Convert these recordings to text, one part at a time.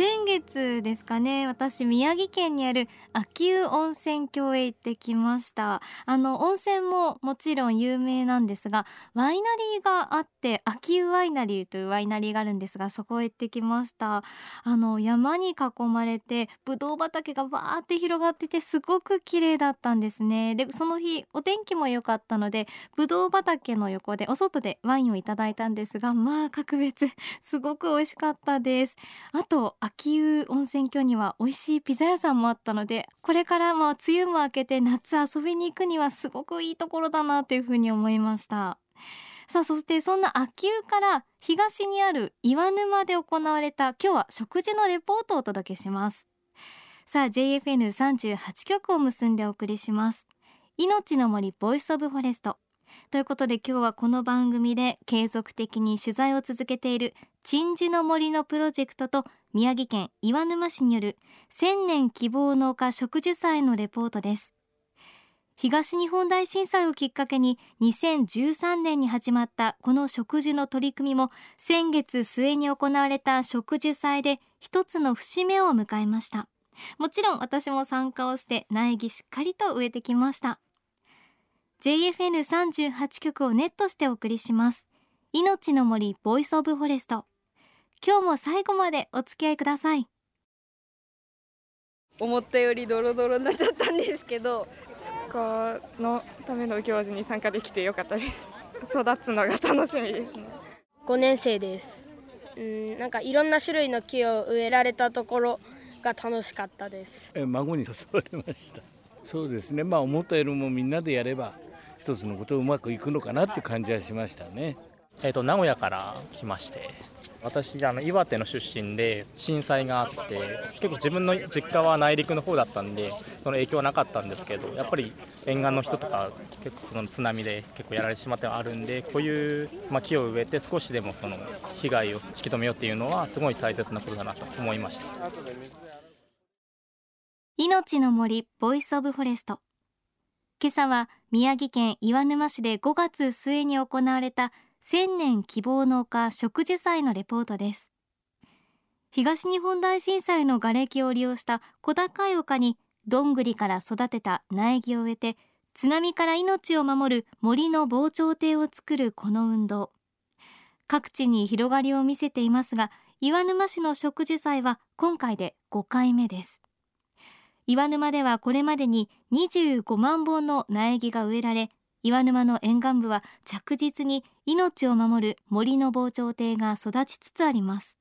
先月ですかね私宮城県にある秋保温泉郷へ行ってきました。あの温泉ももちろん有名なんですがワイナリーがあって秋保ワイナリーというワイナリーがあるんですがそこへ行ってきました。あの山に囲まれてぶどう畑がバーって広がっててすごく綺麗だったんですね。でその日お天気も良かったのでぶどう畑の横でお外でワインをいただいたんですがまあ格別。すごく美味しかったです。あと秋保温泉郷には美味しいピザ屋さんもあったのでこれからも梅雨も明けて夏遊びに行くにはすごくいいところだなというふうに思いました。さあそしてそんな秋保から東にある岩沼で行われた今日は食事のレポートをお届けします。さあ JFN38 局を結んでお送りします。命の森 Voice of Forest。ということで今日はこの番組で継続的に取材を続けている鎮守の森のプロジェクトと宮城県岩沼市による千年希望の丘植樹祭のレポートです。東日本大震災をきっかけに2013年に始まったこの植樹の取り組みも先月末に行われた植樹祭で一つの節目を迎えました。もちろん私も参加をして苗木しっかりと植えてきました。JFN38 局をネットしてお送りします。命の森 Voice of Forest。今日も最後までお付き合いください。思ったよりドロドロになっちゃったんですけど復興のための行事に参加できてよかったです。育つのが楽しみですね。5年生です。うんなんかいろんな種類の木を植えられたところが楽しかったです。孫に誘われました。そうですね。まあ思ったよりもみんなでやれば一つのことうまくいくのかなっていう感じはしましたね。えーと、名古屋から来まして私あの岩手の出身で震災があって結構自分の実家は内陸の方だったんでその影響はなかったんですけどやっぱり沿岸の人とか結構その津波で結構やられてしまってあるんでこういう、まあ、木を植えて少しでもその被害を引き止めようっていうのはすごい大切なことだなと思いました命の森 Voice of Forest 今朝は宮城県岩沼市で5月末に行われた千年希望の丘植樹祭のレポートです。東日本大震災の瓦礫を利用した小高い丘にどんぐりから育てた苗木を植えて津波から命を守る森の防潮堤を作るこの運動。各地に広がりを見せていますが岩沼市の植樹祭は今回で5回目です。岩沼ではこれまでに25万本の苗木が植えられ岩沼の沿岸部は着実に命を守る森の防潮堤が育ちつつあります。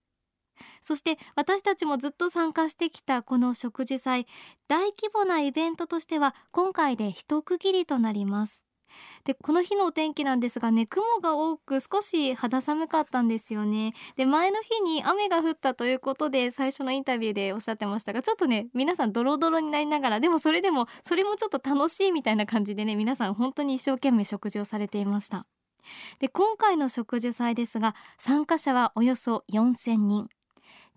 そして私たちもずっと参加してきたこの植樹祭大規模なイベントとしては今回で一区切りとなります。でこの日のお天気なんですがね雲が多く少し肌寒かったんですよね。で前の日に雨が降ったということで最初のインタビューでおっしゃってましたがちょっとね皆さんドロドロになりながらでもそれでもそれもちょっと楽しいみたいな感じでね皆さん本当に一生懸命食事をされていました。で今回の植樹祭ですが参加者はおよそ4000人。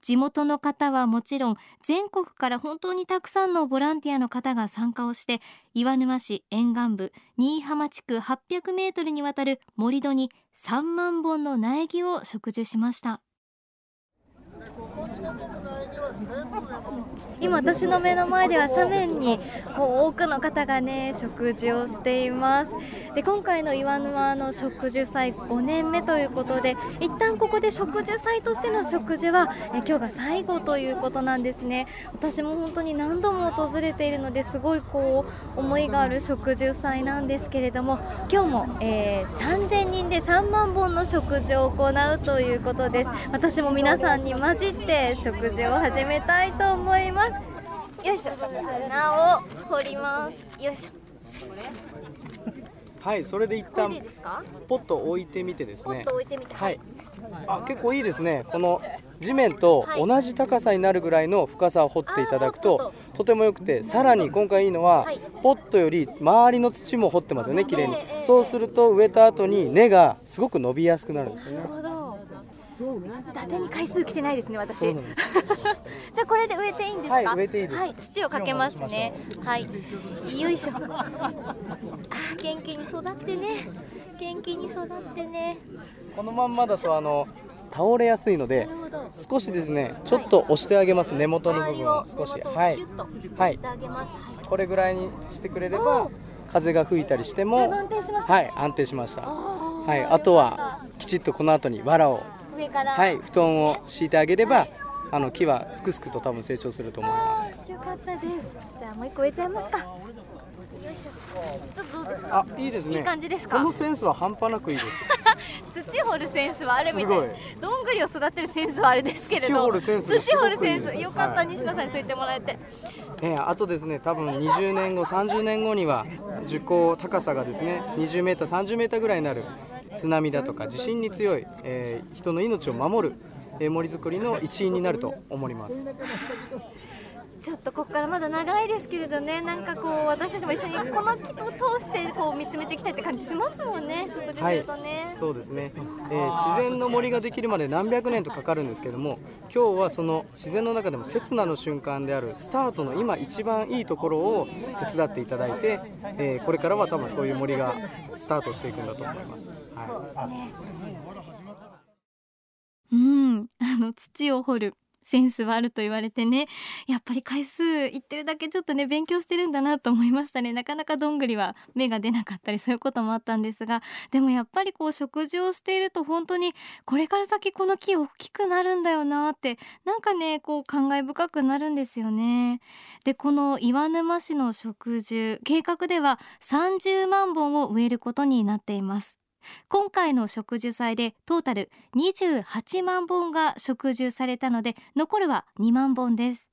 地元の方はもちろん全国から本当にたくさんのボランティアの方が参加をして岩沼市沿岸部新居浜地区800メートルにわたる盛り土に3万本の苗木を植樹しました。今私の目の前では斜面にこう多くの方がね食事をしています。で今回の岩沼の植樹祭5年目ということで一旦ここで植樹祭としての植樹はえ今日が最後ということなんですね。私も本当に何度も訪れているのですごいこう思いがある植樹祭なんですけれども今日も、えー、3000人で3万本の植樹を行うということです。私も皆さんに混じって植樹を始めたいと思います。よいしょ。砂を掘ります。よいしょ。はいそれで一旦ポット置いてみてですポッねと置いてみて。はい。あ結構いいですね。この地面と同じ高さになるぐらいの深さを掘っていただくとと。ても良くてさらに今回いいのははい。ポットより周りの土も掘ってますよね綺麗に。ええええそうすると植えた後に根がすごく伸びやすくなるんですよね伊達に回数来てないですね私。じゃあこれで植えていいんですか？はい植えていいです。はい土をかけますね。はい。よいしょ。あー元気に育ってね。元気に育ってね。このまんまだとあの倒れやすいので少しですねちょっと押してあげます。根元の部分をを少し。はい。はい。これぐらいにしてくれれおばー。風が吹いたりしてもだいぶ安定しました。はい安定しました。はい。あとはきちっとこの後に藁を上からはい布団を敷いてあげればあの木はすくすくと多分成長すると思います。よかったです。じゃあもう一個植えちゃいますか。よいしょ。ちょっとどうですか？あいいですね。いい感じですか？このセンスは半端なくいいです 土掘るセンスはあるみたい。すごい。どんぐりを育てるセンスはあれですけれど。土掘るセンス土掘るセンス。よかった、はい西野さんにそう言ってもらえて。えーあとですね多分20年後30年後には樹高高さがですね20メーター30メーターぐらいになる津波だとか地震に強い、えー人の命を守る、えー森づくりの一員になると思います。ちょっとここからまだ長いですけれどねなんかこう私たちも一緒にこの木を通してこう見つめていきたいって感じしますもんね食事するとね、そうですね、えー自然の森ができるまで何百年とかかるんですけども今日はその自然の中でも刹那の瞬間であるスタートの今一番いいところを手伝っていただいて、えーこれからは多分そういう森がスタートしていくんだと思います、はい。うん、あの土を掘るセンスはあると言われてねやっぱり回数いってるだけちょっとね勉強してるんだなと思いましたね。なかなかどんぐりは芽が出なかったりそういうこともあったんですがでもやっぱりこう食事をしていると本当にこれから先この木大きくなるんだよなってなんかねこう感慨深くなるんですよね。でこの岩沼市の植樹計画では30万本を植えることになっています。今回の植樹祭でトータル28万本が植樹されたので残るは2万本です。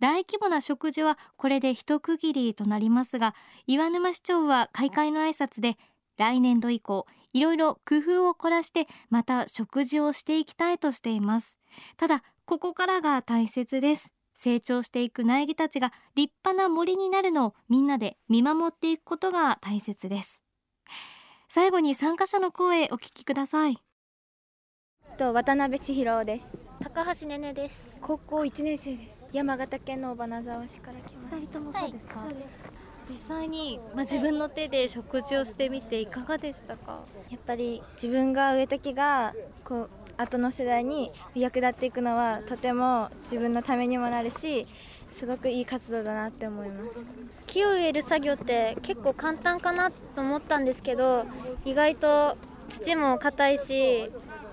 大規模な植樹はこれで一区切りとなりますが岩沼市長は開会の挨拶で来年度以降いろいろ工夫を凝らしてまた植樹をしていきたいとしています。ただここからが大切です。成長していく苗木たちが立派な森になるのをみんなで見守っていくことが大切です。最後に参加者の声お聞きください。と渡辺千尋です。高橋ねねです。高校1年生です。山形県の尾花沢市から来ま二人ともそうですか、そうです。実際に、まあ、自分の手で食事をしてみていかがでしたか？やっぱり自分が植えた木がこう後の世代に役立っていくのはとても自分のためにもなるしすごくいい活動だなって思います。木を植える作業って結構簡単かなと思ったんですけど意外と土も硬いし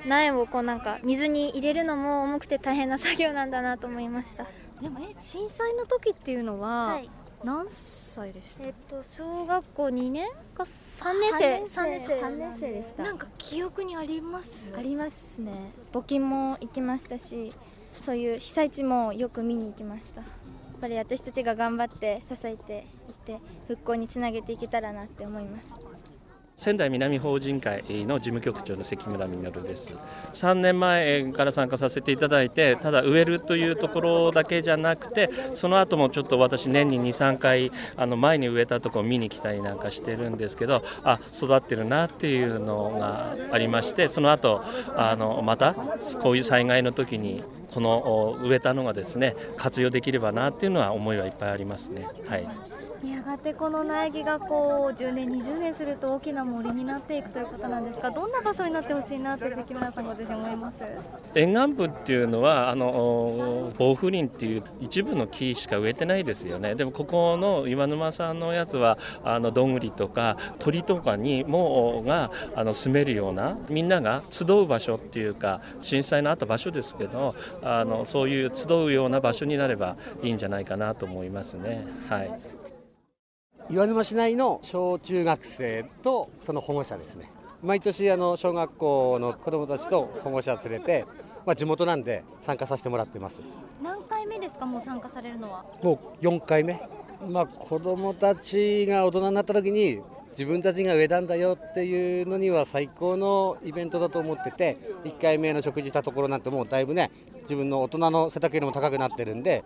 苗をこうなんか水に入れるのも重くて大変な作業なんだなと思いました。でもえ震災の時っていうのは、はい何歳でしたえっと小学校2年か3年生？3年生。3年生でした。なんか記憶にあります？ありますね。募金も行きましたしそういう被災地もよく見に行きましたっぱり私たちが頑張って支えていって復興につなげていけたらなって思います。仙台南法人会の事務局長の関村実です。3年前から参加させていただいてただ植えるというところだけじゃなくてその後もちょっと私年に23回あの前に植えたとこを見に来たりなんかしてるんですけどあ育ってるなっていうのがありましてその後あのまたこういう災害の時にこの植えたのがですね活用できればなっていうのは思いはいっぱいありますね。はいやがてこの苗木がこう10年20年すると大きな森になっていくということなんですがどんな場所になってほしいなって関村さんご自身思います？沿岸部っていうのはあの防風林っていう一部の木しか植えてないですよね。でもここの岩沼さんのやつはあのどんぐりとか鳥とかにもがあの住めるようなみんなが集う場所っていうか震災のあった場所ですけどあのそういう集うような場所になればいいんじゃないかなと思いますね。はい。岩沼市内の小中学生とその保護者ですね。毎年あの小学校の子どもたちと保護者連れて、まあ、地元なんで参加させてもらってます。何回目ですか？もう参加されるのは。もう4回目、まあ、子どもたちが大人になった時に自分たちが植えたんだよっていうのには最高のイベントだと思ってて1回目の食事したところなんてもうだいぶね自分の大人の背丈よりも高くなってるんで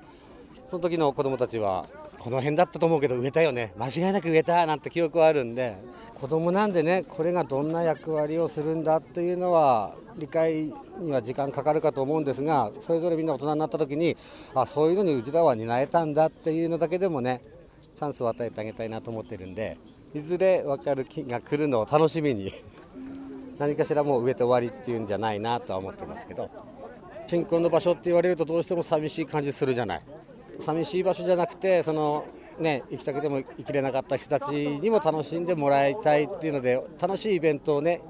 その時の子どもたちはこの辺だったと思うけど植えたよね。間違いなく植えたなんて記憶はあるんで。子供なんでねこれがどんな役割をするんだっていうのは理解には時間かかるかと思うんですがそれぞれみんな大人になった時にあそういうのにうちらは担えたんだっていうのだけでもねチャンスを与えてあげたいなと思ってるんでいずれ分かる日が来るのを楽しみに 何かしらもう植えて終わりっていうんじゃないなとは思ってますけど。新婚の場所って言われるとどうしても寂しい感じするじゃない。寂しい場所じゃなくてそのね行きたくても行きれなかった人たちにも楽しんでもらいたいっていうので楽しいイベントをね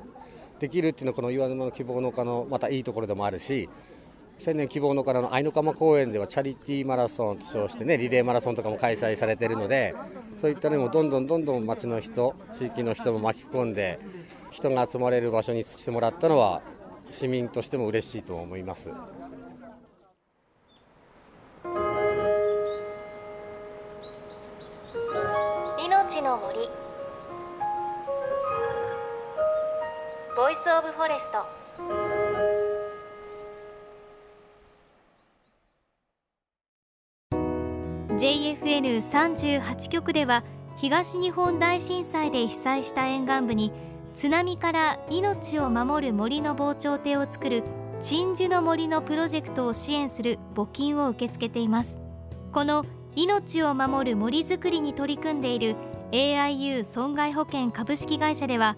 できるっていうのはこの岩沼の希望の丘のまたいいところでもあるし千年希望のからの愛の釜公園ではチャリティーマラソンと称してねリレーマラソンとかも開催されているのでそういったのもどんどんどんどん町の人地域の人も巻き込んで人が集まれる場所にしてもらったのは市民としても嬉しいと思います。 Voice of Forest。JFN38 局では東日本大震災で被災した沿岸部に津波から命を守る森の防潮堤を作る鎮守の森のプロジェクトを支援する募金を受け付けています。この命を守る森づくりに取り組んでいる AIU 損害保険株式会社では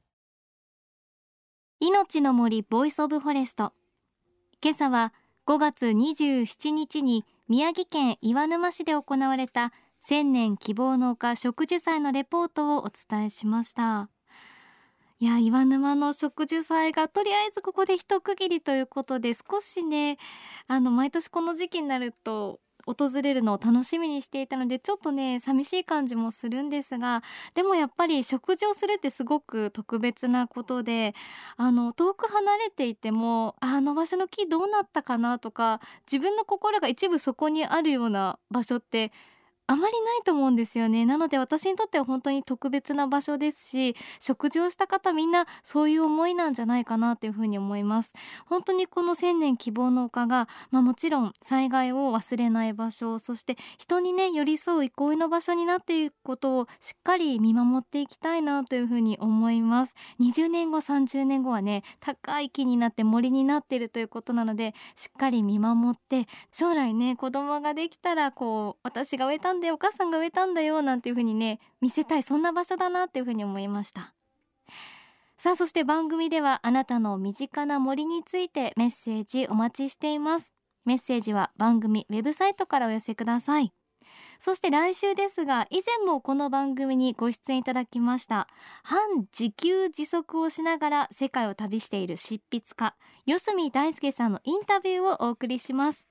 いのちの森 Voice of Forest。今朝は5月27日に宮城県岩沼市で行われた千年希望の丘植樹祭のレポートをお伝えしました。いや岩沼の植樹祭がとりあえずここで一区切りということで少しねあの毎年この時期になると訪れるのを楽しみにしていたのでちょっとね寂しい感じもするんですがでもやっぱり食事をするってすごく特別なことであの遠く離れていてもあの場所の木どうなったかなとか自分の心が一部そこにあるような場所ってあまりないと思うんですよね。なので私にとっては本当に特別な場所ですし食事をした方みんなそういう思いなんじゃないかなというふうに思います。本当にこの千年希望の丘が、まあ、もちろん災害を忘れない場所そして人にね寄り添う憩いの場所になっていくことをしっかり見守っていきたいなというふうに思います。20年後30年後はね高い木になって森になっているということなのでしっかり見守って将来ね子供ができたらこう私が植えたんでお母さんが植えたんだよなんていう風にね見せたいそんな場所だなっていう風に思いました。さあそして番組ではあなたの身近な森についてメッセージお待ちしています。メッセージは番組ウェブサイトからお寄せください。そして来週ですが以前もこの番組にご出演いただきました半自給自足をしながら世界を旅している執筆家四角大輔さんのインタビューをお送りします。